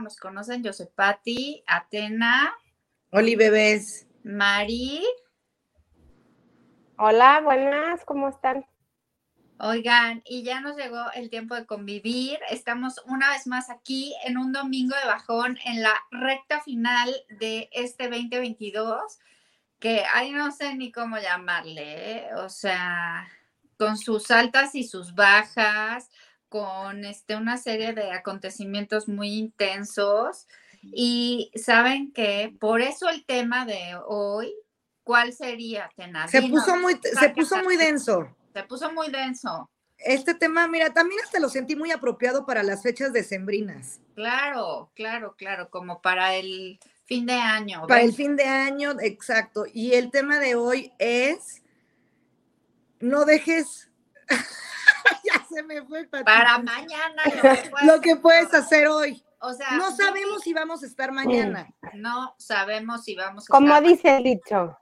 no nos conocen, yo soy Patti, Atena. Oli, bebés. Mari. Hola, buenas, ¿cómo están? Oigan, y ya nos llegó el tiempo de convivir. Estamos una vez más aquí en un domingo de bajón en la recta final de este 2022, que ahí no sé ni cómo llamarle, ¿eh? o sea, con sus altas y sus bajas, con este, una serie de acontecimientos muy intensos. Y saben que por eso el tema de hoy, ¿cuál sería, Se puso muy, se puso muy denso. Se puso muy denso. Este tema, mira, también hasta lo sentí muy apropiado para las fechas decembrinas. Claro, claro, claro, como para el fin de año. Para el fin de año, exacto. Y el tema de hoy es, no dejes, ya se me fue. Para mañana. Lo que, puedes, hacer hoy. O sea, no sabemos si vamos a estar mañana. No sabemos si vamos a Como dice el dicho.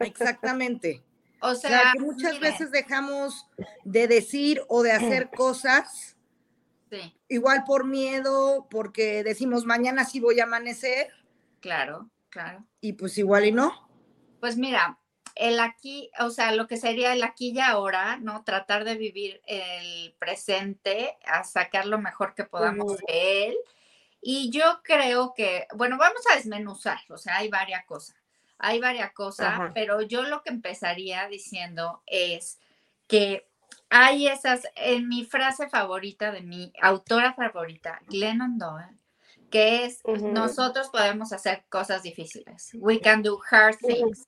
Exactamente. O sea, que muchas veces dejamos de decir o de hacer cosas, igual por miedo, porque decimos mañana sí voy a amanecer. Claro, claro. Y pues igual y no. Pues mira, el aquí, o sea, lo que sería el aquí y ahora, ¿no? Tratar de vivir el presente, a sacar lo mejor que podamos de él. Y yo creo que, bueno, vamos a desmenuzar, o sea, hay varias cosas hay varias cosas, pero yo lo que empezaría diciendo es que hay esas, en mi frase favorita de mi autora favorita, Glennon Doyle, que es, nosotros podemos hacer cosas difíciles. We can do hard things.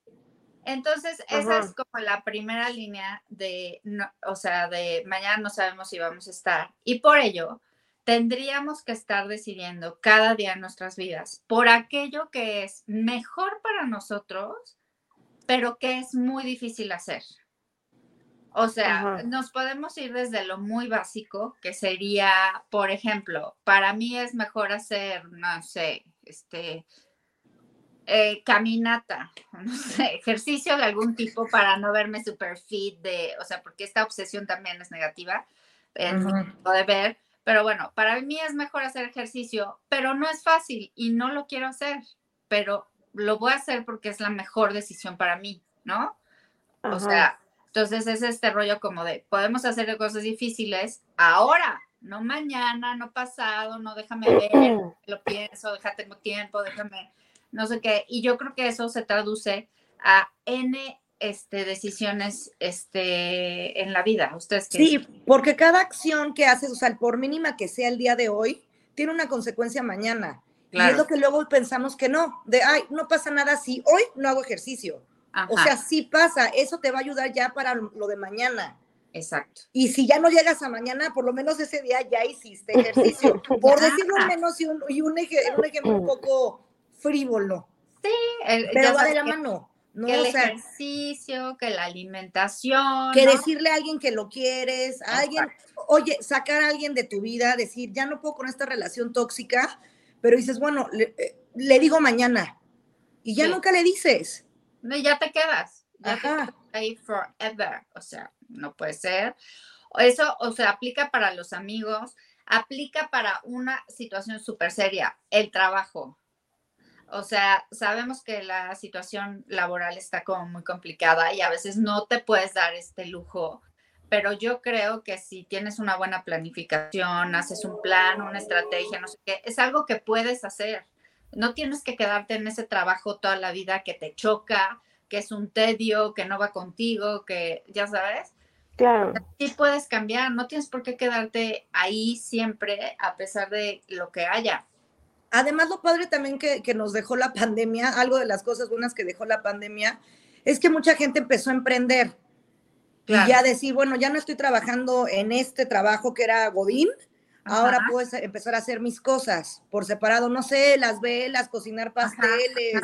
Entonces, esa es como la primera línea de, o sea, de mañana no sabemos si vamos a estar. Y por ello, tendríamos que estar decidiendo cada día en nuestras vidas por aquello que es mejor para nosotros, pero que es muy difícil hacer. O sea, nos podemos ir desde lo muy básico, que sería, por ejemplo, para mí es mejor hacer, no sé, este, eh, caminata, no sé, ejercicio de algún tipo para no verme super fit de, o sea, porque esta obsesión también es negativa, en de ver, pero bueno, para mí es mejor hacer ejercicio, pero no es fácil y no lo quiero hacer, pero lo voy a hacer porque es la mejor decisión para mí, ¿no? O sea, entonces es este rollo como de, podemos hacer cosas difíciles ahora, no mañana, no pasado, no déjame ver, lo pienso, déjate tengo tiempo, déjame, no sé qué. Y yo creo que eso se traduce a N este, decisiones este, en la vida. ¿Ustedes Sí, porque cada acción que haces, o sea, por mínima que sea el día de hoy, tiene una consecuencia mañana. Y es lo que luego pensamos que no, de, ay, no pasa nada si hoy no hago ejercicio. O sea, sí pasa, eso te va a ayudar ya para lo de mañana. Exacto. Y si ya no llegas a mañana, por lo menos ese día ya hiciste ejercicio. por decirlo menos y un, y un, ejemplo un poco frívolo. Sí, pero va de la mano que el ejercicio, que la alimentación. Que decirle a alguien que lo quieres, a alguien, oye, sacar a alguien de tu vida, decir, ya no puedo con esta relación tóxica, pero dices, bueno, le, eh, digo mañana. Y ya nunca le dices. No, ya te quedas. Ya te quedas ahí forever. O sea, no puede ser. Eso, o sea, aplica para los amigos, aplica para una situación súper seria, el trabajo. O sea, sabemos que la situación laboral está como muy complicada y a veces no te puedes dar este lujo, pero yo creo que si tienes una buena planificación, haces un plan, una estrategia, no sé qué, es algo que puedes hacer. No tienes que quedarte en ese trabajo toda la vida que te choca, que es un tedio, que no va contigo, que ya sabes. Claro. Sí puedes cambiar, no tienes por qué quedarte ahí siempre a pesar de lo que haya. Además, lo padre también que, nos dejó la pandemia, algo de las cosas buenas que dejó la pandemia, es que mucha gente empezó a emprender. Y ya decir, bueno, ya no estoy trabajando en este trabajo que era Godín, ahora puedo empezar a hacer mis cosas por separado, no sé, las velas, cocinar pasteles,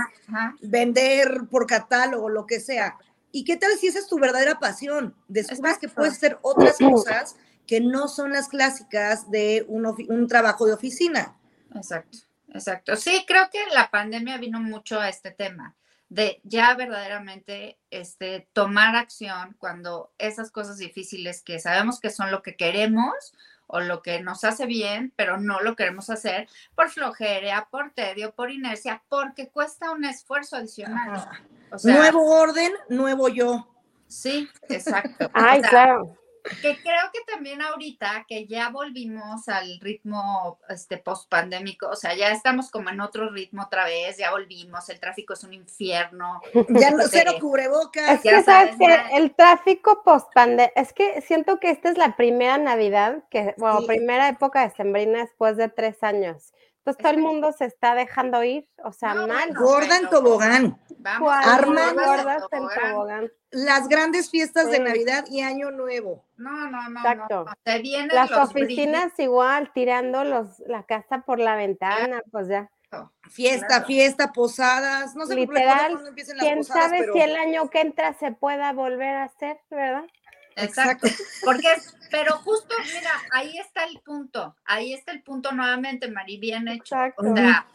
vender por catálogo, lo que sea. ¿Y qué tal si esa es tu verdadera pasión? Descubres que puedes hacer otras cosas que no son las clásicas de un, un trabajo de oficina. Exacto. Exacto. Sí, creo que la pandemia vino mucho a este tema de ya verdaderamente este, tomar acción cuando esas cosas difíciles que sabemos que son lo que queremos o lo que nos hace bien, pero no lo queremos hacer por flojera, por tedio, por inercia, porque cuesta un esfuerzo adicional. nuevo orden, nuevo yo. Sí, exacto. Ay, claro que creo que también ahorita que ya volvimos al ritmo este post pandémico, o sea, ya estamos como en otro ritmo otra vez, ya volvimos, el tráfico es un infierno. Ya no cero cubrebocas. Es que sabes que el tráfico post pandémico, es que siento que esta es la primera Navidad, que, bueno, primera época de sembrina después de tres años. Entonces todo el mundo se está dejando ir, o sea, mal. Gorda en tobogán. Arman gordas en tobogán. Las grandes fiestas de Navidad y Año Nuevo. No, no, no. Exacto. Las oficinas igual, tirando los, la casa por la ventana, pues ya. Fiesta, fiesta, posadas, no sé Literal, quién sabe si el año que entra se pueda volver a hacer, ¿verdad? Exacto. Porque, pero justo, mira, ahí está el punto, ahí está el punto nuevamente, Mari, bien hecho. O sea,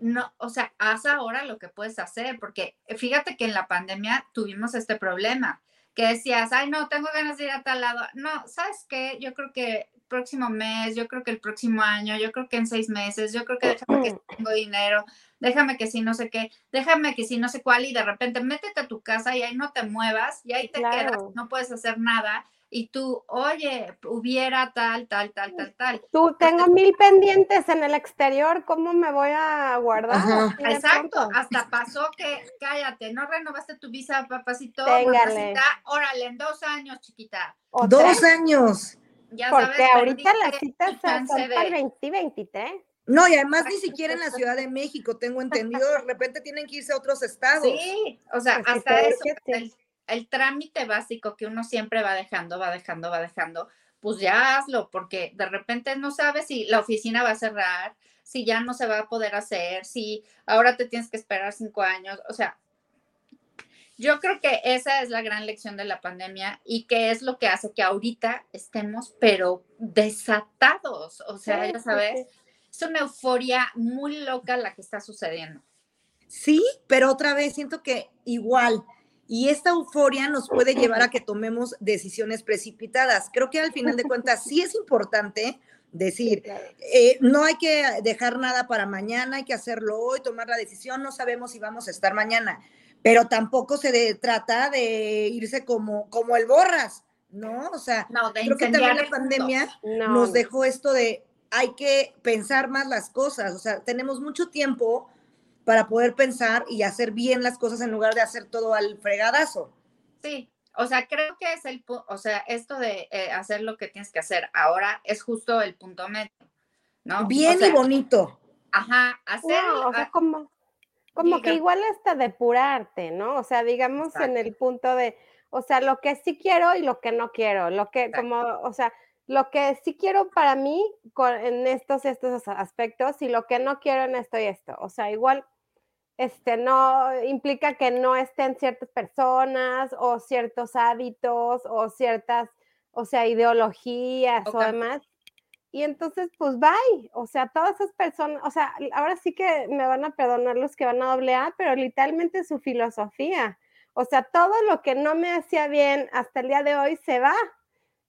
no, o sea, haz ahora lo que puedes hacer, porque fíjate que en la pandemia tuvimos este problema, que decías, ay, no, tengo ganas de ir a tal lado. No, ¿sabes qué? Yo creo que próximo mes, yo creo que el próximo año, yo creo que en seis meses, yo creo que que tengo dinero, déjame que si no sé qué, déjame que si no sé cuál, y de repente métete a tu casa y ahí no te muevas y ahí te quedas, no puedes hacer nada. Y tú, oye, hubiera tal, tal, tal, tal, tal. Tú tengo mil pendientes en el exterior, ¿cómo me voy a guardar? Exacto, hasta pasó que, cállate, no renovaste tu visa, papacito, órale, en dos años, chiquita. Dos años. Porque ahorita las citas son para el 2023. No, y además ni siquiera en la Ciudad de México, tengo entendido, de repente tienen que irse a otros estados. Sí, o sea, pues hasta eso, el, trámite básico que uno siempre va dejando, va dejando, va dejando, pues ya hazlo, porque de repente no sabes si la oficina va a cerrar, si ya no se va a poder hacer, si ahora te tienes que esperar cinco años, o sea, yo creo que esa es la gran lección de la pandemia y que es lo que hace que ahorita estemos, pero desatados, o sea, ya sabes es una euforia muy loca la que está sucediendo. Sí, pero otra vez siento que igual, y esta euforia nos puede llevar a que tomemos decisiones precipitadas. Creo que al final de cuentas sí es importante decir, eh, no hay que dejar nada para mañana, hay que hacerlo hoy, tomar la decisión, no sabemos si vamos a estar mañana, pero tampoco se trata de irse como, como el borras, ¿no? O sea, creo que también la pandemia nos dejó esto de hay que pensar más las cosas, o sea, tenemos mucho tiempo para poder pensar y hacer bien las cosas en lugar de hacer todo al fregadazo. Sí, o sea, creo que es el, o sea, esto de eh, hacer lo que tienes que hacer ahora es justo el punto medio, ¿no? Bien y bonito. Ajá, hacer. o sea, como, como que igual hasta depurarte, ¿no? O sea, digamos en el punto de, o sea, lo que sí quiero y lo que no quiero, lo que como, o sea, lo que sí quiero para mí en estos estos aspectos y lo que no quiero en esto y esto. O sea, igual este no implica que no estén ciertas personas o ciertos hábitos o ciertas, o sea, ideologías o demás. Y entonces, pues bye. O sea, todas esas personas, o sea, ahora sí que me van a perdonar los que van a doble A, pero literalmente su filosofía. O sea, todo lo que no me hacía bien hasta el día de hoy se va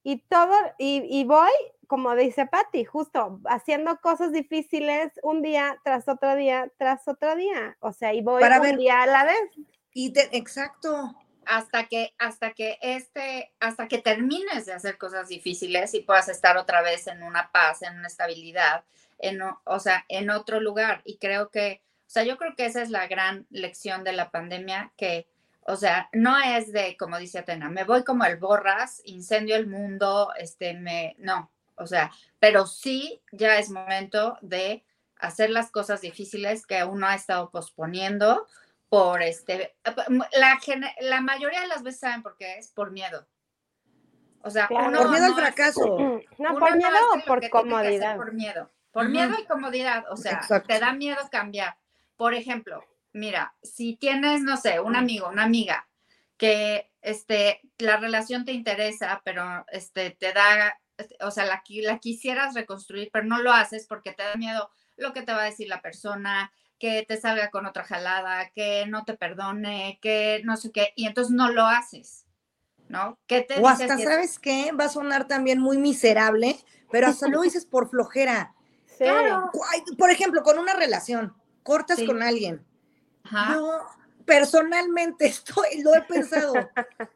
y todo, y, voy, como dice Patti, justo haciendo cosas difíciles un día tras otro día tras otro día. O sea, y voy un día a la vez. Y exacto. Hasta que, hasta que este, hasta que termines de hacer cosas difíciles y puedas estar otra vez en una paz, en una estabilidad, en, o sea, en otro lugar. Y creo que, o sea, yo creo que esa es la gran lección de la pandemia, que o sea, no es de, como dice Atena, me voy como el borras, incendio el mundo, este, me, no, o sea, pero sí ya es momento de hacer las cosas difíciles que uno ha estado posponiendo por este, la, la mayoría de las veces saben por qué es, por miedo. O sea, por miedo al fracaso. no, por miedo o por comodidad. Por miedo, por miedo y comodidad, o sea, te da miedo cambiar. Por ejemplo, mira, si tienes, no sé, un amigo, una amiga, que este, la relación te interesa, pero este, te da, o sea, la, la quisieras reconstruir, pero no lo haces porque te da miedo lo que te va a decir la persona, que te salga con otra jalada, que no te perdone, que no sé qué, y entonces no lo haces. ¿no? ¿Qué te o hasta, ¿sabes qué? Va a sonar también muy miserable, pero hasta lo dices por flojera. Claro. Por ejemplo, con una relación, cortas con alguien. Yo personalmente estoy, lo he pensado,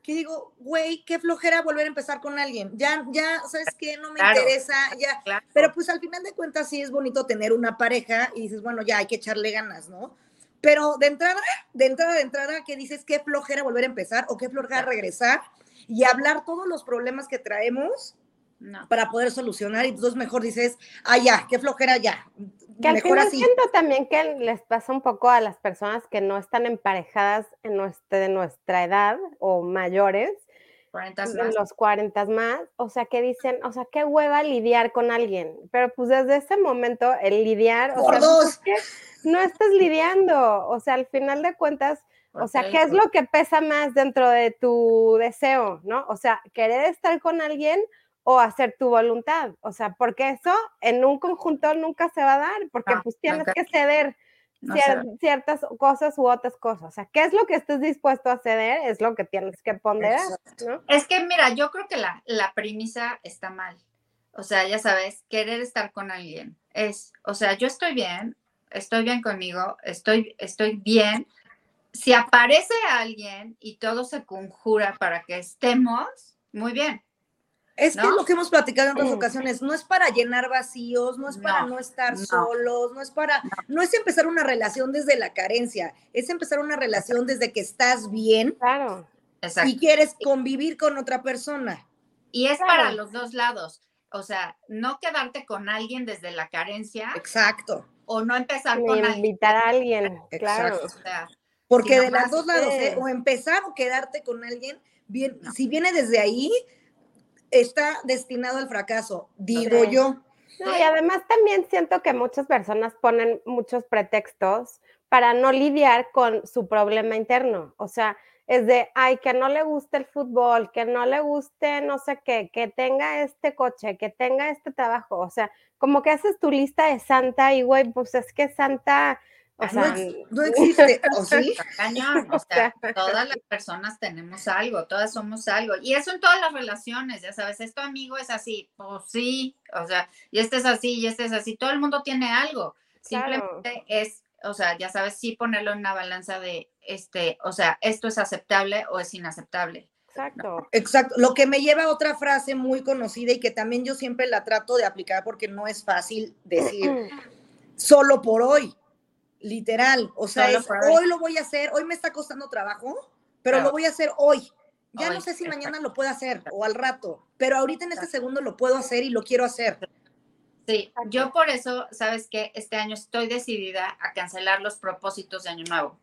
que digo, güey, qué flojera volver a empezar con alguien. Ya, ya, ¿sabes qué? No me interesa, ya. Pero pues al final de cuentas sí es bonito tener una pareja y dices, bueno, ya hay que echarle ganas, ¿no? Pero de entrada, de entrada, de entrada, ¿qué dices? ¿Qué flojera volver a empezar o qué flojera regresar y hablar todos los problemas que traemos para poder solucionar? Y entonces mejor dices, ah, ya, qué flojera ya. Que al final siento también que les pasa un poco a las personas que no están emparejadas en nuestra, de nuestra edad o mayores, 40 más. En los 40 más, o sea, que dicen, o sea, qué hueva lidiar con alguien, pero pues desde ese momento el lidiar, o sea, dos. no estás lidiando, o sea, al final de cuentas, o sea, ¿qué es lo que pesa más dentro de tu deseo, no? O sea, querer estar con alguien o hacer tu voluntad, o sea, porque eso en un conjunto nunca se va a dar, porque pues tienes que ceder ciertas cosas u otras cosas. O sea, ¿qué es lo que estés dispuesto a ceder? Es lo que tienes que ponderar. ¿no? Es que, mira, yo creo que la, la premisa está mal. O sea, ya sabes, querer estar con alguien es, o sea, yo estoy bien, estoy bien conmigo, estoy, estoy bien. Si aparece alguien y todo se conjura para que estemos, muy bien. Es que lo que hemos platicado en otras ocasiones, no es para llenar vacíos, no es para no, estar solos, no es para, no. es empezar una relación desde la carencia, es empezar una relación desde que estás bien claro. y quieres convivir con otra persona. Y es para los dos lados, o sea, no quedarte con alguien desde la carencia. Exacto. O no empezar con alguien. invitar a alguien, claro. Porque de los dos lados, ¿eh? o empezar o quedarte con alguien, bien, si viene desde ahí, está destinado al fracaso, digo yo. y además también siento que muchas personas ponen muchos pretextos para no lidiar con su problema interno. O sea, es de, ay, que no le guste el fútbol, que no le guste no sé qué, que tenga este coche, que tenga este trabajo. O sea, como que haces tu lista de Santa y, güey, pues es que Santa o sea, no, existe, ¿o sí? Cañón, o sea, todas las personas tenemos algo, todas somos algo. Y eso en todas las relaciones, ya sabes, esto amigo es así, pues sí, o sea, y este es así, y este es así, todo el mundo tiene algo. Simplemente es, o sea, ya sabes, sí ponerlo en una balanza de, este, o sea, esto es aceptable o es inaceptable. Exacto. Exacto. Lo que me lleva a otra frase muy conocida y que también yo siempre la trato de aplicar porque no es fácil decir solo por hoy literal. O sea, hoy lo voy a hacer, hoy me está costando trabajo, pero lo voy a hacer hoy. Ya no sé si mañana lo puedo hacer o al rato, pero ahorita en este segundo lo puedo hacer y lo quiero hacer. Sí, yo por eso, sabes que este año estoy decidida a cancelar los propósitos de Año Nuevo.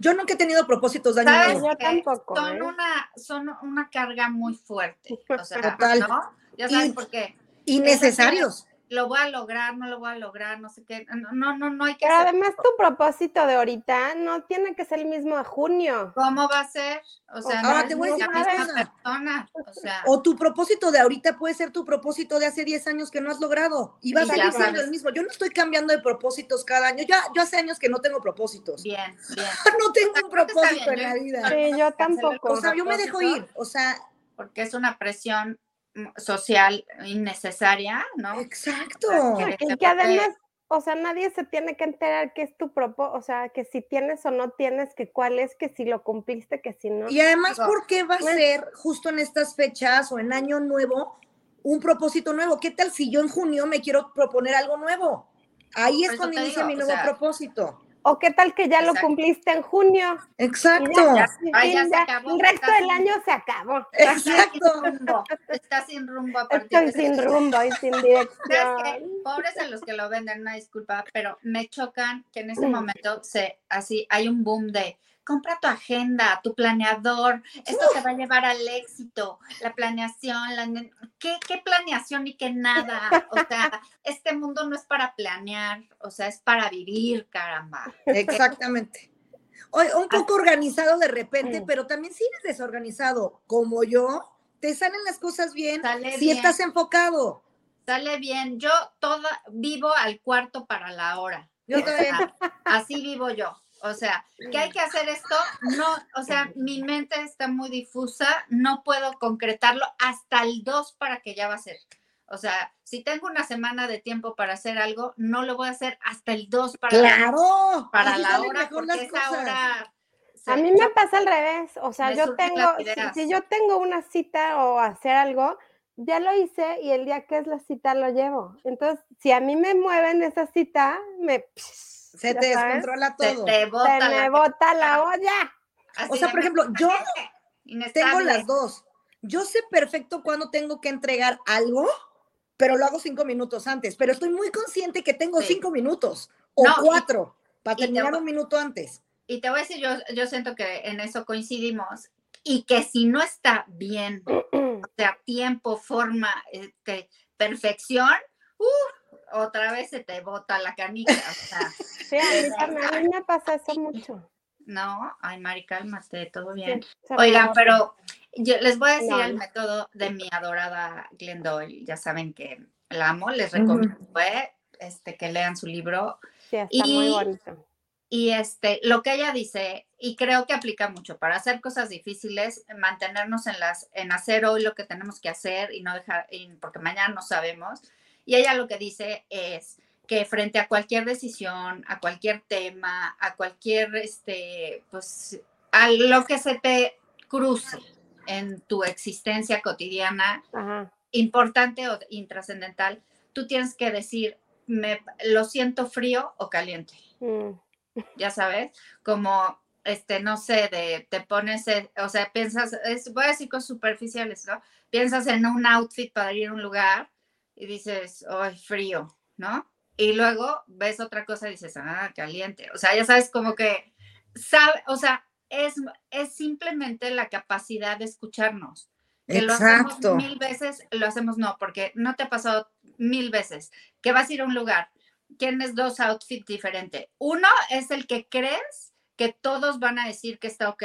Yo nunca he tenido propósitos de Año Nuevo. Yo tampoco. Son, ¿eh? una, son una carga muy fuerte. O sea, Total. ¿no? Ya sabes por qué. Innecesarios lo voy a lograr, no lo voy a lograr, no sé qué. No, no, no hay que Pero además tu propósito de ahorita no tiene que ser el mismo de junio. ¿Cómo va a ser? O sea, no te voy a decir persona. O, sea, o tu propósito de ahorita puede ser tu propósito de hace 10 años que no has logrado y va a seguir siendo el mismo. Yo no estoy cambiando de propósitos cada año. Ya, yo hace años que no tengo propósitos. Bien, bien. no tengo un propósito en la vida. Sí, yo tampoco. O sea, yo me dejo ir. O sea, porque es una presión social innecesaria, ¿no? Exacto. Y que además, o sea, nadie se tiene que enterar qué es tu propósito, o sea, que si tienes o no tienes, que cuál es, que si lo cumpliste, que si no. Y además, ¿por qué va a ser justo en estas fechas o en año nuevo un propósito nuevo? ¿Qué tal si yo en junio me quiero proponer algo nuevo? Ahí es cuando inicia mi nuevo propósito. ¿O qué tal que ya lo cumpliste en junio? Exacto. Ya, el resto del año se acabó. Exacto. Está sin rumbo. Estoy sin rumbo y sin dirección. Pobres a los que lo venden, una disculpa, pero me chocan que en ese momento se, así, hay un boom de compra tu agenda, tu planeador, esto te va a llevar al éxito, la planeación, la, ¿qué, ¿qué, planeación y qué nada? O sea, este mundo no es para planear, o sea, es para vivir, caramba. Exactamente. un poco organizado de repente, pero también si eres desorganizado como yo, te salen las cosas bien si estás enfocado. Sale bien. Yo toda vivo al cuarto para la hora. Yo así vivo yo. O sea, ¿qué hay que hacer esto? No, o sea, mi mente está muy difusa, no puedo concretarlo hasta el 2 para que ya va a ser. O sea, si tengo una semana de tiempo para hacer algo, no lo voy a hacer hasta el 2 para, claro, para la hora, porque esa hora a mí me pasa al revés, o sea, yo tengo, si, yo tengo una cita o hacer algo, ya lo hice y el día que es la cita lo llevo. Entonces, si a mí me mueven esa cita, me... Se te descontrola todo. Se, te bota me la... bota la olla. o sea, por ejemplo, yo tengo las dos. Yo sé perfecto cuándo tengo que entregar algo, pero lo hago cinco minutos antes. Pero estoy muy consciente que tengo cinco minutos o cuatro para terminar un minuto antes y te voy a decir, yo, yo siento que en eso coincidimos y que si no está bien, o sea, tiempo, forma, este, perfección, uh, otra vez se te bota la canica. O sea, sí, a mí, me pasa eso mucho. No, ay, Mari, cálmate, todo bien. Oigan, pero yo les voy a decir el método de mi adorada Glendoy. Ya saben que la amo, les recomiendo eh, este, que lean su libro. Sí, está muy bonito. Y este, lo que ella dice, y creo que aplica mucho para hacer cosas difíciles, mantenernos en las, en hacer hoy lo que tenemos que hacer y no dejar, porque mañana no sabemos. Y ella lo que dice es que frente a cualquier decisión, a cualquier tema, a cualquier, este, pues, a lo que se te cruce en tu existencia cotidiana, importante o intrascendental, tú tienes que decir, me, lo siento frío o caliente. Mm ya sabes, como, este, no sé, de, te pones, o sea, piensas, voy a decir cosas superficiales, ¿no? Piensas en un outfit para ir a un lugar y dices, ay, frío, ¿no? Y luego ves otra cosa y dices, ah, caliente. O sea, ya sabes, como que, sabe, o sea, es, es simplemente la capacidad de escucharnos. Que lo hacemos mil veces, lo hacemos no, porque no te ha pasado mil veces que vas a ir a un lugar tienes dos outfits diferentes. Uno es el que crees que todos van a decir que está ok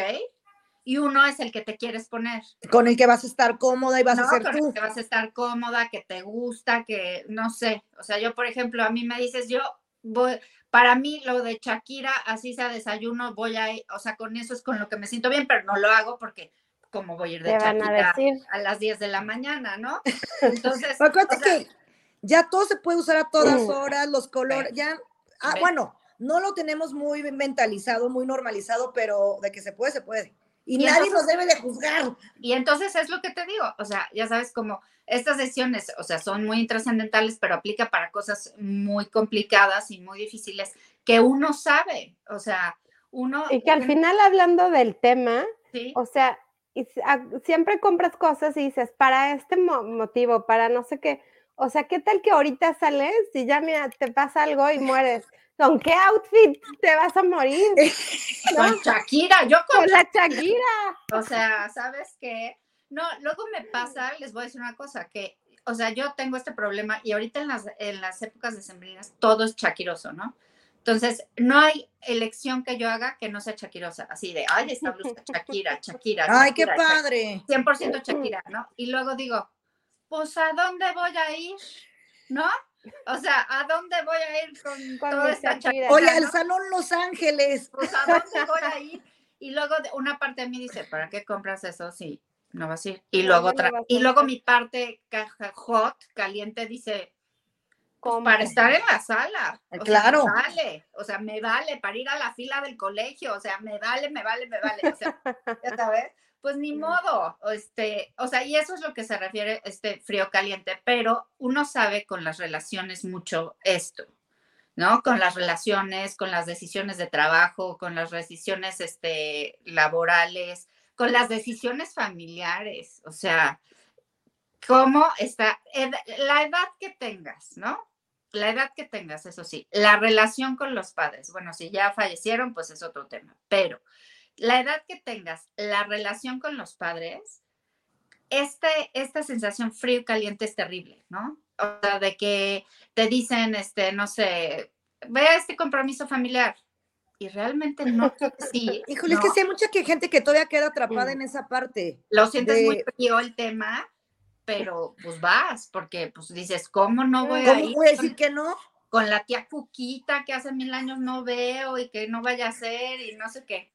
y uno es el que te quieres poner. Con el que vas a estar cómoda y vas a ser con El que vas a estar cómoda, que te gusta, que no sé. O sea, yo, por ejemplo, a mí me dices, yo voy, para mí lo de Shakira, así sea desayuno, voy a, o sea, con eso es con lo que me siento bien, pero no lo hago porque como voy a ir de Shakira a, las 10 de la mañana, ¿no? Entonces, que ya todo se puede usar a todas mm. horas, los colores, ya, ah, bueno, no lo tenemos muy mentalizado, muy normalizado, pero de que se puede, se puede. Y, nadie nos debe de juzgar. Y entonces es lo que te digo, o sea, ya sabes como estas decisiones, o sea, son muy trascendentales, pero aplica para cosas muy complicadas y muy difíciles que uno sabe, o sea, uno... Y que al final hablando del tema, o sea, siempre compras cosas y dices, para este motivo, para no sé qué, o sea, ¿qué tal que ahorita sales y ya mira, te pasa algo y mueres? ¿Con qué outfit te vas a morir? Con Shakira, yo con, la Shakira. O sea, ¿sabes qué? No, luego me pasa, les voy a decir una cosa, que, o sea, yo tengo este problema y ahorita en las, en las épocas sembrinas todo es chaquiroso, ¿no? Entonces, no hay elección que yo haga que no sea chaquirosa, así de, ay, esta blusa, Shakira, Shakira. ay, qué padre. 100% Shakira, ¿no? Y luego digo, pues ¿a dónde voy a ir? ¿No? O sea, ¿a dónde voy a ir con, toda esta chaqueta? Oye, al Salón Los Ángeles. Pues ¿a dónde voy a ir? Y luego una parte de mí dice, ¿para qué compras eso? Sí, no vas a ir. Y luego otra, y luego mi parte caja hot, caliente, dice, pues, para estar en la sala. O claro. Sea, me vale, o sea, me vale para ir a la fila del colegio, o sea, me vale, me vale, me vale. O sea, ya sabes pues ni modo, este, o sea, y eso es lo que se refiere este frío caliente, pero uno sabe con las relaciones mucho esto, ¿no? Con las relaciones, con las decisiones de trabajo, con las decisiones este, laborales, con las decisiones familiares, o sea, cómo está, la edad que tengas, ¿no? La edad que tengas, eso sí, la relación con los padres, bueno, si ya fallecieron, pues es otro tema, pero la edad que tengas, la relación con los padres, este, esta sensación frío y caliente es terrible, ¿no? O sea, de que te dicen, este, no sé, ve a este compromiso familiar. Y realmente no sí. Híjole, es que sí hay mucha gente que todavía queda atrapada en esa parte. Lo sientes muy frío el tema, pero pues vas, porque pues dices, ¿cómo no voy a ir? ¿Cómo voy a decir que no? con la tía Cuquita que hace mil años no veo y que no vaya a ser y no sé qué.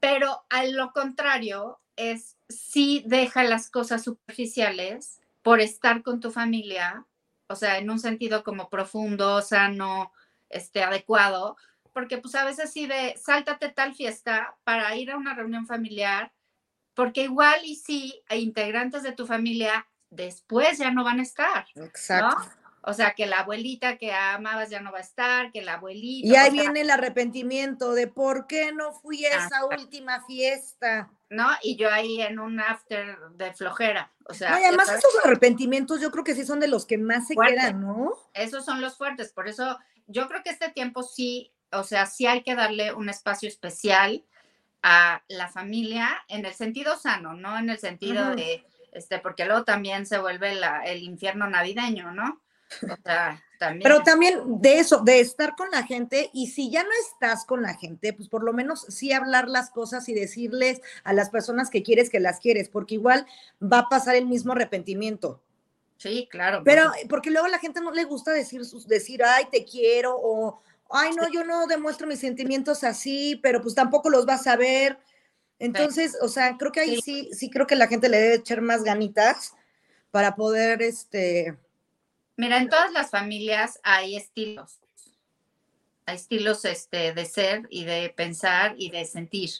Pero a lo contrario es si deja las cosas superficiales por estar con tu familia, o sea, en un sentido como profundo, sano, este, adecuado, porque pues a veces sí de sáltate tal fiesta para ir a una reunión familiar, porque igual y sí, integrantes de tu familia después ya no van a estar. Exacto. O sea, que la abuelita que amabas ya no va a estar, que la abuelita. Y ahí viene el arrepentimiento de por qué no fui a esa última fiesta. ¿No? Y yo ahí en un after de flojera. O sea. además, esos arrepentimientos yo creo que sí son de los que más se quedan, ¿no? Esos son los fuertes. Por eso yo creo que este tiempo sí, o sea, sí hay que darle un espacio especial a la familia en el sentido sano, no en el sentido de, este, porque luego también se vuelve el infierno navideño, ¿no? Pero también de eso, de estar con la gente, y si ya no estás con la gente, pues por lo menos sí hablar las cosas y decirles a las personas que quieres que las quieres, porque igual va a pasar el mismo arrepentimiento. Sí, claro. Pero porque luego a la gente no le gusta decir, decir, ay, te quiero, o ay, no, yo no demuestro mis sentimientos así, pero pues tampoco los vas a ver. Entonces, o sea, creo que ahí sí, sí creo que la gente le debe echar más ganitas para poder, este, Mira, en todas las familias hay estilos. Hay estilos este, de ser y de pensar y de sentir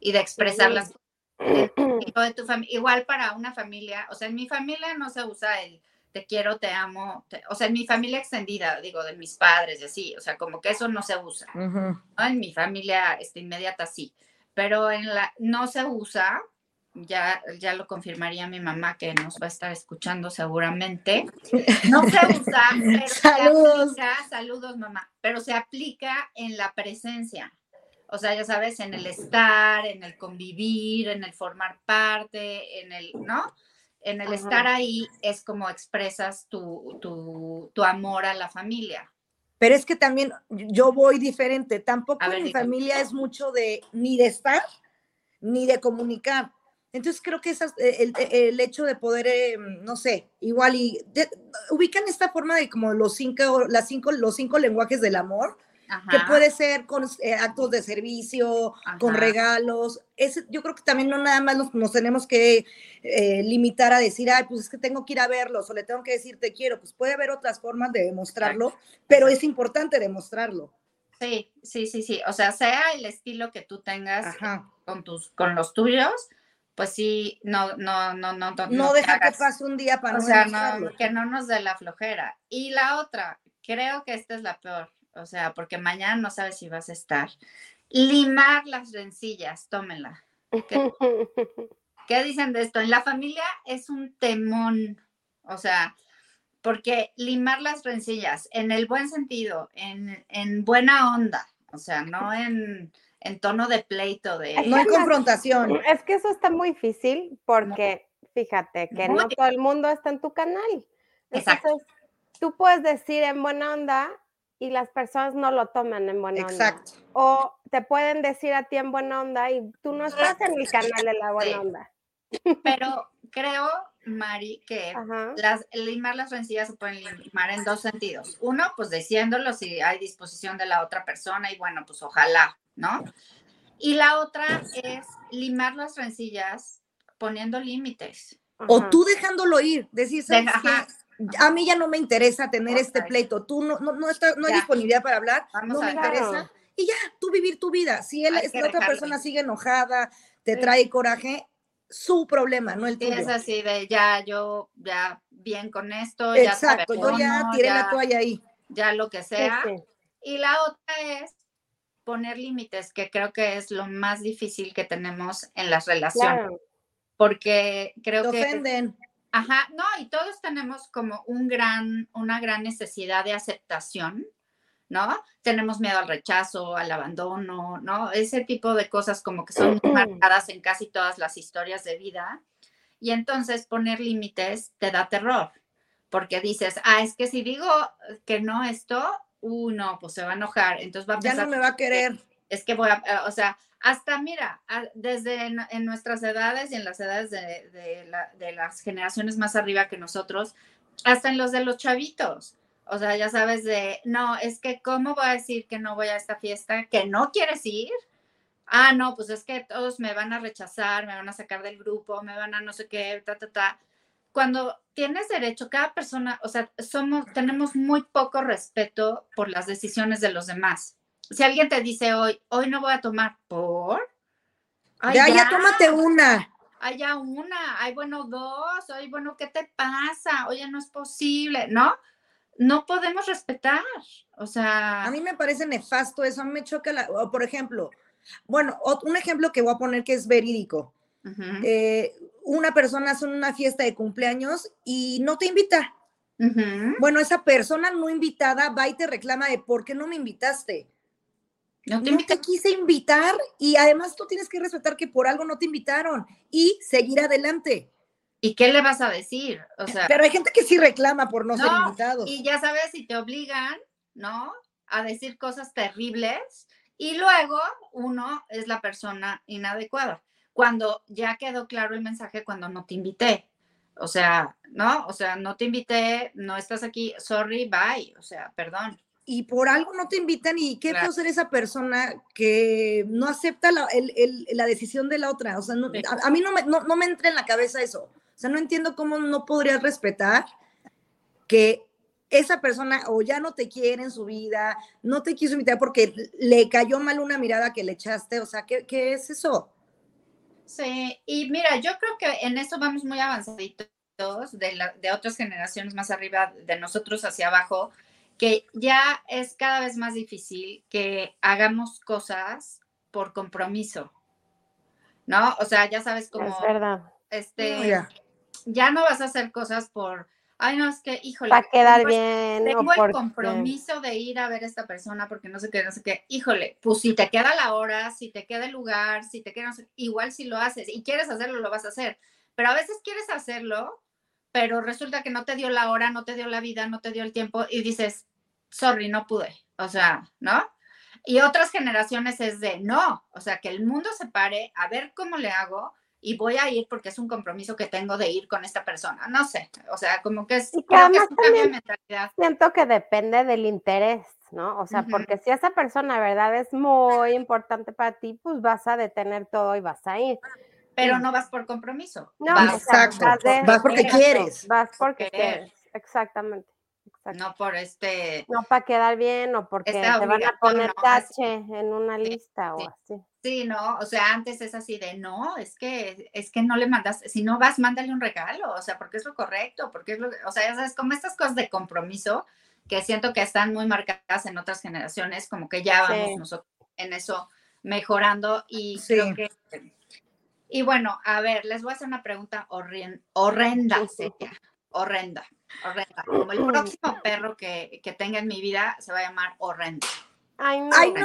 y de expresar las de tu Igual para una familia, o sea, en mi familia no se usa el te quiero, te amo, o sea, en mi familia extendida, digo, de mis padres y así, o sea, como que eso no se usa. En mi familia este, inmediata sí, pero en la no se usa ya, ya lo confirmaría mi mamá que nos va a estar escuchando seguramente. No se usa, pero saludos. Se aplica, saludos mamá, pero se aplica en la presencia. O sea, ya sabes, en el estar, en el convivir, en el formar parte, en el, ¿no? En el estar ahí es como expresas tu, tu, tu, amor a la familia. Pero es que también yo voy diferente. Tampoco mi familia es mucho de ni de estar ni de comunicar entonces creo que esas, eh, eh, el, hecho de poder, eh, no sé, igual y ubican esta forma de como los cinco, las cinco, los cinco lenguajes del amor, que puede ser con actos de servicio, con regalos. Ese, yo creo que también no nada más nos, tenemos que limitar a decir, ay, pues es que tengo que ir a verlos o le tengo que decir te quiero. Pues puede haber otras formas de demostrarlo, pero es importante demostrarlo. Sí, sí, sí, sí. O sea, sea el estilo que tú tengas con tus, con los tuyos, pues sí, no, no, no, no. No, no deja que pase un día para o sea, no, que no nos dé la flojera. Y la otra, creo que esta es la peor, o sea, porque mañana no sabes si vas a estar. Limar las rencillas, tómela. ¿Qué, ¿Qué dicen de esto? En la familia es un temón, o sea, porque limar las rencillas en el buen sentido, en, en buena onda, o sea, no en en tono de pleito, de... No hay confrontación. Es que eso está muy difícil porque, fíjate, que no todo el mundo está en tu canal. Exacto. tú puedes decir en buena onda y las personas no lo toman en buena onda. Exacto. O te pueden decir a ti en buena onda y tú no estás en el canal de la buena onda. Pero creo, Mari, que las, limar las rencillas se pueden limar en dos sentidos. Uno, pues diciéndolo si hay disposición de la otra persona y bueno, pues ojalá, ¿no? Y la otra es limar las rencillas poniendo límites. O tú dejándolo ir, decir, a mí ya no me interesa tener este pleito, tú no, no, no, está, no hay disponibilidad para hablar, no me interesa. Y ya, tú vivir tu vida. Si él, esta otra persona sigue enojada, te trae coraje, su problema, no el tuyo. es así de ya, yo ya bien con esto. Exacto, yo ya tiré la toalla ahí. Ya lo que sea. Y la otra es poner límites, que creo que es lo más difícil que tenemos en las relaciones. Porque creo que... Ofenden. Ajá, no, y todos tenemos como un gran, una gran necesidad de aceptación, ¿no? Tenemos miedo al rechazo, al abandono, ¿no? Ese tipo de cosas como que son marcadas en casi todas las historias de vida. Y entonces poner límites te da terror, porque dices, ah, es que si digo que no esto, uh, no, pues se va a enojar, entonces va a pensar. Ya no me va a querer. Es que voy a, o sea, hasta mira, desde en, nuestras edades y en las edades de, las generaciones más arriba que nosotros, hasta en los de los chavitos. O sea, ya sabes de, no, es que ¿cómo voy a decir que no voy a esta fiesta? ¿Que no quieres ir? Ah, no, pues es que todos me van a rechazar, me van a sacar del grupo, me van a no sé qué, ta, ta, ta. Cuando tienes derecho, cada persona, o sea, somos, tenemos muy poco respeto por las decisiones de los demás. Si alguien te dice hoy, hoy no voy a tomar, ¿por? ya, ya, tómate una. Ay, ya una, ay, bueno, dos, ay, bueno, ¿qué te pasa? Oye, no es posible, ¿no? no podemos respetar. O sea. A mí me parece nefasto eso, a mí me choca, la, o por ejemplo, bueno, un ejemplo que voy a poner que es verídico. Eh, una persona hace una fiesta de cumpleaños y no te invita. Bueno, esa persona no invitada va y te reclama de por qué no me invitaste. No te, no te quise invitar y además tú tienes que respetar que por algo no te invitaron y seguir adelante. ¿Y qué le vas a decir? O sea, pero hay gente que sí reclama por no, ser invitado. Y ya sabes, si te obligan, ¿no? A decir cosas terribles y luego uno es la persona inadecuada. Cuando ya quedó claro el mensaje, cuando no te invité. O sea, ¿no? O sea, no te invité, no estás aquí, sorry, bye. O sea, perdón. Y por algo no te invitan y qué puede ser esa persona que no acepta la, decisión de la otra. O sea, a, mí no me, no, no me entra en la cabeza eso. O sea, no entiendo cómo no podrías respetar que esa persona o ya no te quiere en su vida, no te quiso invitar porque le cayó mal una mirada que le echaste. O sea, ¿qué, es eso? Sí, y mira, yo creo que en eso vamos muy avanzaditos de, de otras generaciones más arriba, de nosotros hacia abajo, que ya es cada vez más difícil que hagamos cosas por compromiso, ¿no? O sea, ya sabes cómo... Es verdad. Este, ya no vas a hacer cosas por, ay, no, es que, híjole. Para quedar bien. Tengo el compromiso de ir a ver a esta persona porque no sé qué, no sé qué. Híjole, pues si te queda la hora, si te queda el lugar, si te queda, igual si lo haces y quieres hacerlo, lo vas a hacer. Pero a veces quieres hacerlo, pero resulta que no te dio la hora, no te dio la vida, no te dio el tiempo y dices, sorry, no pude. O sea, ¿no? Y otras generaciones es de no, o sea, que el mundo se pare a ver cómo le hago y voy a ir porque es un compromiso que tengo de ir con esta persona. No sé, o sea, como que es, creo que es un cambio de mentalidad. Siento que depende del interés, ¿no? O sea, porque si esa persona, ¿verdad? Es muy importante para ti, pues vas a detener todo y vas a ir. Pero no vas por compromiso. No, exacto. Vas, porque quieres. Vas porque quieres, exactamente. No por este. No para quedar bien o porque te van a poner tache en una lista o así. Sí, no, o sea, antes es así de no, es que es que no le mandas, si no vas, mándale un regalo, o sea, porque es lo correcto, porque es lo, o sea, ya sabes, como estas cosas de compromiso que siento que están muy marcadas en otras generaciones, como que ya vamos nosotros en eso mejorando y creo que y bueno, a ver, les voy a hacer una pregunta horrenda, horrenda, horrenda, horrenda. Como el próximo perro que, que tenga en mi vida se va a llamar horrenda. Ay, no. Ay, no.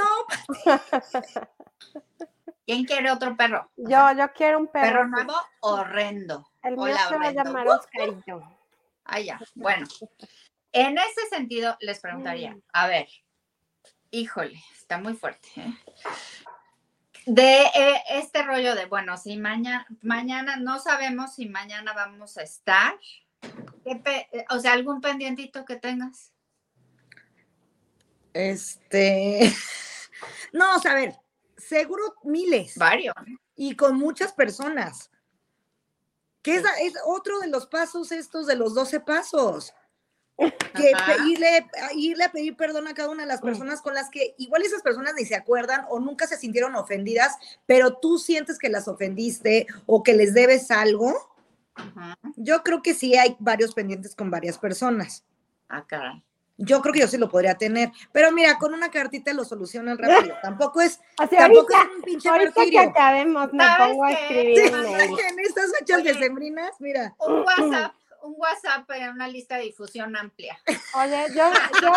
¿Quién quiere otro perro? Yo, yo quiero un perro. Perro nuevo, horrendo. El mío se va a llamar Oscarito. Ah, ya. Bueno, en ese sentido les preguntaría, mm. a ver, híjole, está muy fuerte. ¿eh? De eh, este rollo de, bueno, si mañana, mañana no sabemos si mañana vamos a estar. O sea, algún pendientito que tengas. Este, no, o sea, a ver, seguro miles. Varios. Y con muchas personas. Que es, es, otro de los pasos estos de los 12 pasos. Que irle, irle a pedir perdón a cada una de las personas con las que igual esas personas ni se acuerdan o nunca se sintieron ofendidas, pero tú sientes que las ofendiste o que les debes algo. Yo creo que sí hay varios pendientes con varias personas. Ah, caray. Yo creo que yo sí lo podría tener. Pero mira, con una cartita lo solucionan rápido. Tampoco es, tampoco es un pinche ahorita que acabemos, me pongo a escribir. en estas fechas decembrinas, mira. Un WhatsApp, un WhatsApp en una lista de difusión amplia. Oye, yo, yo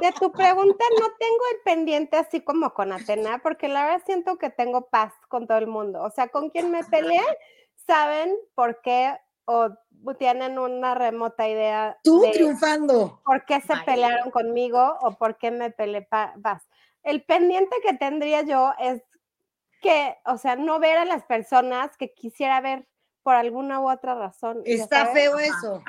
de tu pregunta no tengo el pendiente así como con Atena, porque la verdad siento que tengo paz con todo el mundo. O sea, con quien me peleé, saben por qué o tienen una remota idea. Tú triunfando. ¿Por qué se pelearon conmigo o por qué me peleé vas? El pendiente que tendría yo es que, o sea, no ver a las personas que quisiera ver por alguna u otra razón. Está feo eso.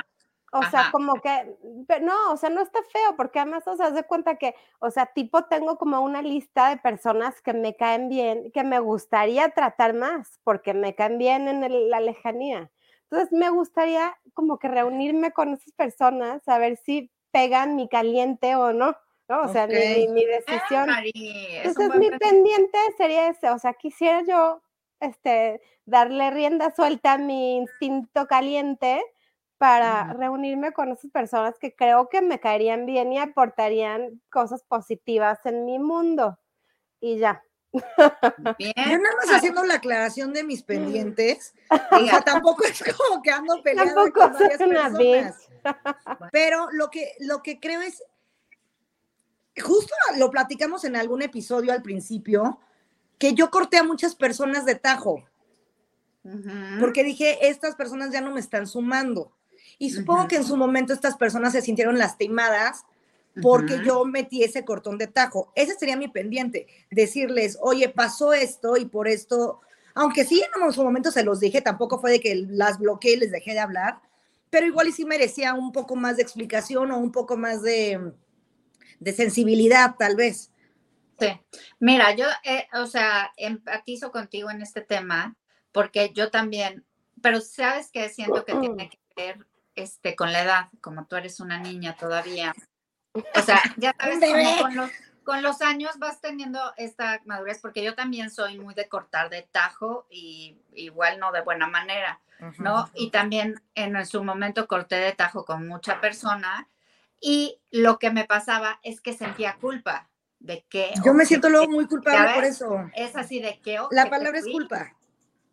O sea, como que, no, o sea, no está feo, porque además, o sea, de cuenta que, o sea, tipo tengo como una lista de personas que me caen bien, que me gustaría tratar más, porque me caen bien en la lejanía. Entonces, me gustaría como que reunirme con esas personas, a ver si pegan mi caliente o no, ¿no? O sea, mi, mi, ah, decisión. Entonces, mi pendiente sería ese, o sea, quisiera yo, este, darle rienda suelta a mi instinto caliente, para reunirme con esas personas que creo que me caerían bien y aportarían cosas positivas en mi mundo. Y ya. Bien. Yo nada más haciendo la aclaración de mis pendientes. o sea, tampoco es como que ando peleando con varias personas. Pero lo que, lo que creo es, justo lo platicamos en algún episodio al principio, que yo corté a muchas personas de tajo. Porque dije, estas personas ya no me están sumando. Y supongo que en su momento estas personas se sintieron lastimadas porque yo metí ese cortón de tajo. Ese sería mi pendiente, decirles, oye, pasó esto y por esto, aunque sí en su momento se los dije, tampoco fue de que las bloqueé y les dejé de hablar, pero igual y sí merecía un poco más de explicación o un poco más de, de sensibilidad, tal vez. Sí, mira, yo, eh, o sea, empatizo contigo en este tema porque yo también, pero sabes que siento que tiene que ver este, con la edad, como tú eres una niña todavía, o sea, ya sabes, con los, con los años vas teniendo esta madurez, porque yo también soy muy de cortar de tajo y igual no de buena manera, ¿no? Y también en su momento corté de tajo con mucha persona y lo que me pasaba es que sentía culpa de que... Yo me siento luego muy culpable por eso. Es así de que... La palabra es culpa.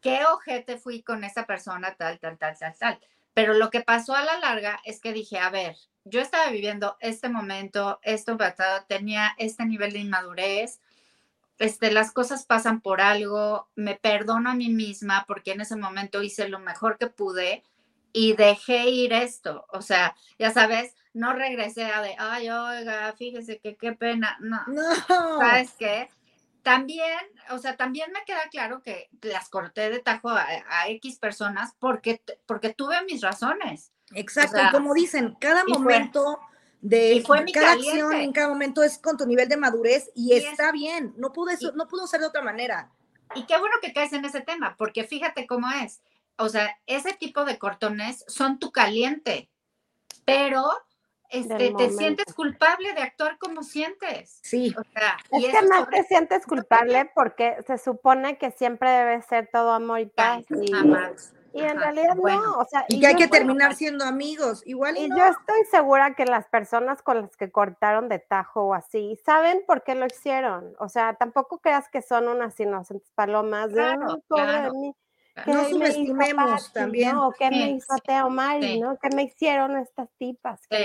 ¿Qué ojete fui con esa persona tal, tal, tal, tal, tal? Pero lo que pasó a la larga es que dije, a ver, yo estaba viviendo este momento, esto tenía este nivel de inmadurez, este, las cosas pasan por algo, me perdono a mí misma porque en ese momento hice lo mejor que pude y dejé ir esto. O sea, ya sabes, no regresé a de, ay, oiga, fíjese que qué pena. No, no. ¿sabes qué? También, o sea, también me queda claro que las corté de tajo a, X personas porque, porque tuve mis razones. Exacto, y como dicen, cada momento de cada acción en cada momento es con tu nivel de madurez y, está bien, no pudo, no pudo ser de otra manera. Y qué bueno que caes en ese tema, porque fíjate cómo es. O sea, ese tipo de cortones son tu caliente, pero este, te sientes culpable de actuar como sientes. Sí. O sea, es que más te sientes culpable porque se supone que siempre debe ser todo amor y paz. Y, y en realidad no, o sea. Y, que hay que terminar siendo amigos, igual. Y, yo estoy segura que las personas con las que cortaron de tajo o así, saben por qué lo hicieron. O sea, tampoco creas que son unas inocentes palomas de, pobre de mí no subestimemos también. No, ¿qué me hizo Teo Mari, no? ¿Qué me hicieron estas tipas? no,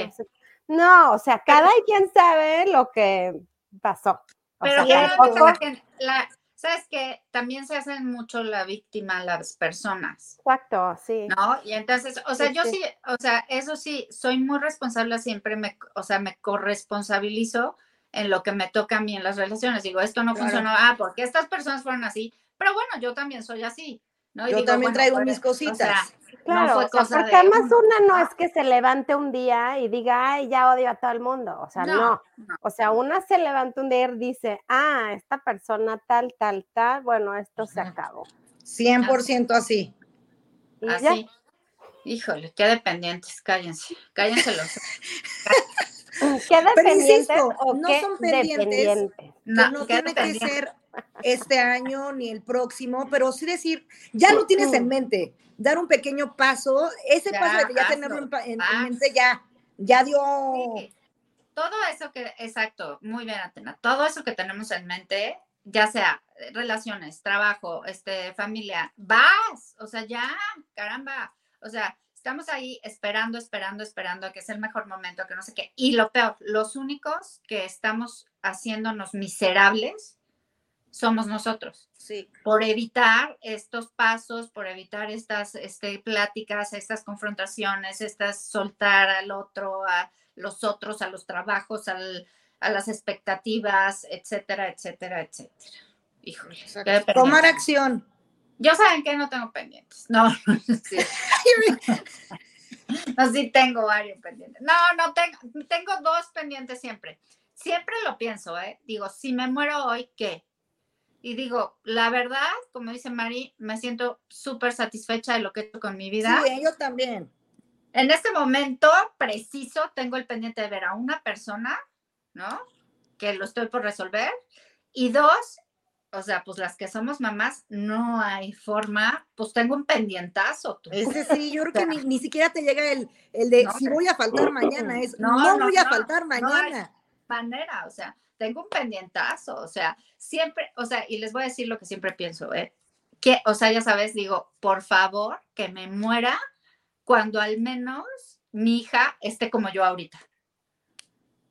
o sea, cada quien sabe lo que pasó. Pero la, sabes que también se hacen mucho la víctima las personas. Exacto, sí. ¿No? Y entonces, o sea, yo sí, o sea, eso sí, soy muy responsable, siempre me, o sea, me corresponsabilizo en lo que me toca a mí en las relaciones. Digo, esto no funcionó, ah, porque estas personas fueron así, pero bueno, yo también soy así. Yo también traigo mis cositas. claro, porque además una no es que se levante un día y diga, ay, ya odio a todo el mundo. O sea, no. O sea, una se levanta un día y dice, ah, esta persona tal, tal, tal, bueno, esto se acabó. 100% así. así. Híjole, qué dependientes, cállense, cállense los. ¿Qué dependientes o no son pendientes? No, no tiene que ser este año ni el próximo, pero sí decir, ya lo tienes en mente, dar un pequeño paso, ese paso de ya tenerlo en, mente ya, ya dio... Todo eso que, exacto, muy bien, Atena, todo eso que tenemos en mente, ya sea relaciones, trabajo, este, familia, vas, o sea, ya, caramba, o sea, estamos ahí esperando, esperando, esperando a que sea el mejor momento, que no sé qué. Y lo peor, los únicos que estamos haciéndonos miserables somos nosotros. Sí. Por evitar estos pasos, por evitar estas este, pláticas, estas confrontaciones, estas soltar al otro, a los otros, a los trabajos, al, a las expectativas, etcétera, etcétera, etcétera. Híjole. Tomar acción. Yo saben que no tengo pendientes. No, sí. no, sí tengo varios pendientes. No, no tengo, tengo dos pendientes siempre. Siempre lo pienso, ¿eh? Digo, si me muero hoy, ¿qué? Y digo, la verdad, como dice Mari, me siento súper satisfecha de lo que he hecho con mi vida. Sí, yo también. En este momento preciso tengo el pendiente de ver a una persona, ¿no? Que lo estoy por resolver. Y dos, o sea, pues las que somos mamás, no hay forma, pues tengo un pendientazo. Tú. Ese sí, yo creo que ni, siquiera te llega el, el de si voy a faltar mañana, es no, voy a faltar mañana. manera, o sea, tengo un pendientazo, o sea, siempre, o sea, y les voy a decir lo que siempre pienso, ¿eh? Que, o sea, ya sabes, digo, por favor, que me muera cuando al menos mi hija esté como yo ahorita.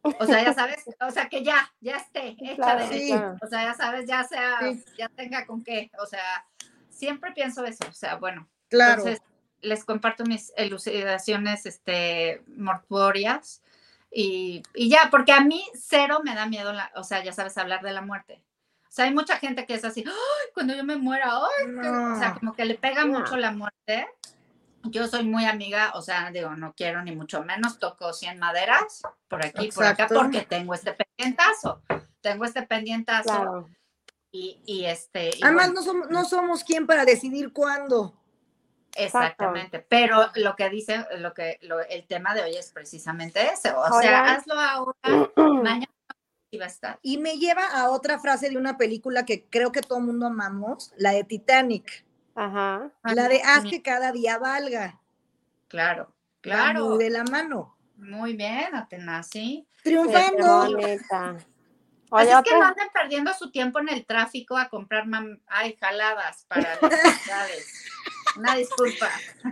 O sea, ya sabes, o sea, que ya, ya esté hecha de O sea, ya sabes, ya sea, ya tenga con qué. O sea, siempre pienso eso. O sea, bueno. Claro. Entonces, les comparto mis elucidaciones este, mortuorias y, y, ya, porque a mí cero me da miedo, la, o sea, ya sabes, hablar de la muerte. O sea, hay mucha gente que es así, ¡ay, cuando yo me muera! ¡ay! O sea, como que le pega mucho la muerte yo soy muy amiga, o sea, digo, no quiero ni mucho menos, toco 100 maderas por aquí, por acá, porque tengo este pendientazo, tengo este pendientazo. Y, y, este... Además, no, somos, no somos quien para decidir cuándo. Exactamente, pero lo que dice, lo que el tema de hoy es precisamente ese, o sea, hazlo ahora, mañana va a estar. Y me lleva a otra frase de una película que creo que todo el mundo amamos, la de Titanic. Ajá. La de haz que cada día valga. Claro, claro. de la mano. Muy bien, Atenas, sí. Triunfando. Así es que no anden perdiendo su tiempo en el tráfico a comprar ay, jaladas para las Una disculpa.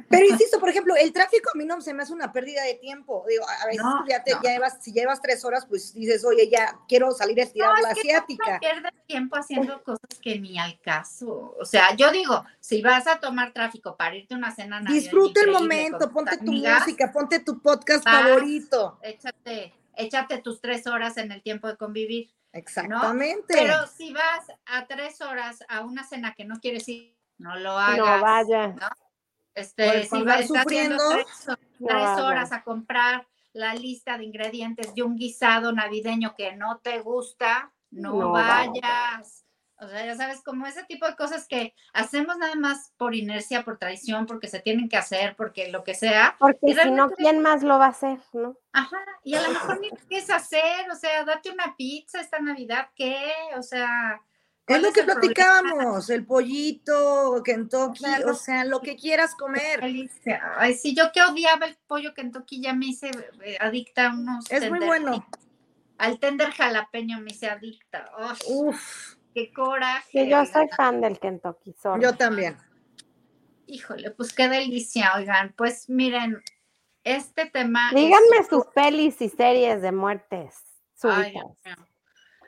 Pero insisto, por ejemplo, el tráfico a mí no se me hace una pérdida de tiempo. Digo, a veces ya, te, llevas, si llevas tres horas, pues dices, oye, ya quiero salir a estirar la asiática. No pierdes tiempo haciendo cosas que ni al caso. O sea, yo digo, si vas a tomar tráfico para irte a una cena Disfruta el momento, ponte tu música, ponte tu podcast favorito. Échate, échate tus tres horas en el tiempo de convivir. Exactamente. Pero si vas a tres horas a una cena que no quieres ir, no lo hagas. No vaya. Este, si vas sufriendo, tres, horas a comprar la lista de ingredientes de un guisado navideño que no te gusta, no, vayas. O sea, ya sabes, como ese tipo de cosas que hacemos nada más por inercia, por traición, porque se tienen que hacer, porque lo que sea. Porque si no, ¿quién más lo va a hacer, no? Ajá, y a lo mejor ni qué hacer, o sea, date una pizza esta Navidad, ¿qué? O sea, es lo que platicábamos, el pollito, Kentucky, o sea, lo que quieras comer. Ay, sí, yo que odiaba el pollo Kentucky ya me hice eh, adicta a unos. Es muy bueno. Al tender jalapeño me hice adicta. Uf. Qué coraje. yo soy fan del Kentucky. Yo también. Híjole, pues qué delicia, oigan. Pues miren, este tema. Díganme sus pelis y series de muertes. Ay,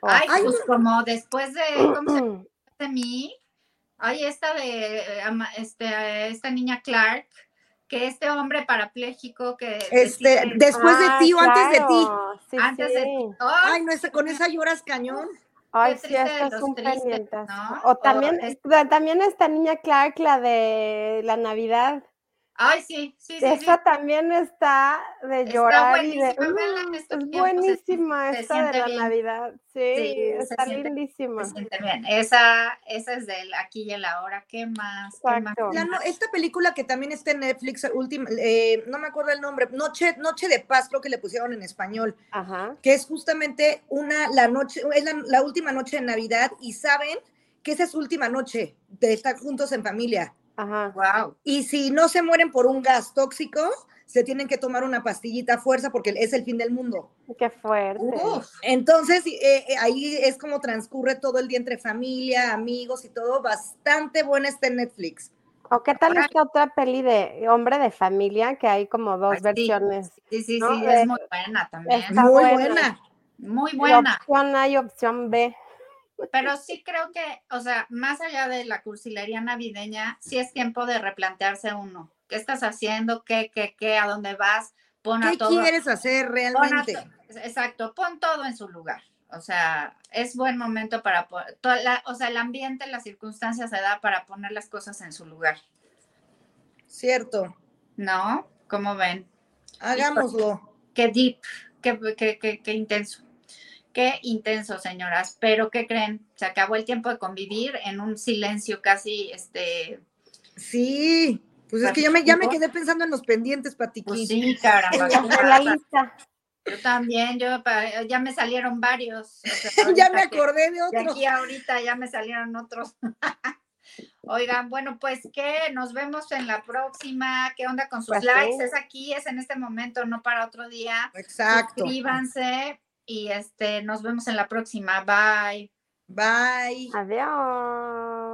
Ay, pues como después de, ¿cómo se de mí? Ay, esta de, este, esta niña Clark, que este hombre parapléjico que... Este, después de ti o antes de ti. antes de ti. Ay, no, con esa lloras cañón. Ay, sí, esta es un ¿no? O también, también esta niña Clark, la de la Navidad. Ay, sí, sí, sí. Esa también está de llorar. Buenísima, y de, es buenísima esta de la Navidad. Sí, está lindísima. Esa, esa es del aquí y el ahora. ¿Qué más? ¿Qué más? esta película que también está en Netflix, última, eh, no me acuerdo el nombre, Noche, Noche de Paz, creo que le pusieron en español. Ajá. Que es justamente una, la noche, es la, la última noche de Navidad y saben que esa es su última noche de estar juntos en familia. Ajá. Wow. Y si no se mueren por un gas tóxico, se tienen que tomar una pastillita a fuerza porque es el fin del mundo. Qué fuerte. Entonces, eh, eh, ahí es como transcurre todo el día entre familia, amigos y todo. Bastante buena está en Netflix. ¿O qué tal esta otra peli de hombre de familia? Que hay como dos versiones. Sí, sí, sí, es muy buena también. muy buena. Muy buena. opción A y opción B. Pero sí creo que, o sea, más allá de la cursilería navideña, sí es tiempo de replantearse uno. ¿Qué estás haciendo? ¿Qué, qué, qué? ¿A dónde vas? Pon ¿Qué quieres hacer realmente? exacto, pon todo en su lugar. O sea, es buen momento para, o sea, el ambiente, las circunstancias se da para poner las cosas en su lugar. Cierto. ¿No? ¿Cómo ven? Hagámoslo. Qué deep, qué, qué, qué, intenso. Qué intenso, señoras. Pero, ¿qué creen? Se acabó el tiempo de convivir en un silencio casi, este... Sí, pues es que ya me, ya me quedé pensando en los pendientes, Patiquín. Pues sí, caramba. la lista. Yo también, yo ya me salieron varios. ya me acordé de otros. De aquí ahorita ya me salieron otros. Oigan, bueno, pues que nos vemos en la próxima. ¿Qué onda con sus pues likes? Es aquí, es en este momento, no para otro día. Exacto. Suscríbanse y este, nos vemos en la próxima. Bye. Bye. Adiós.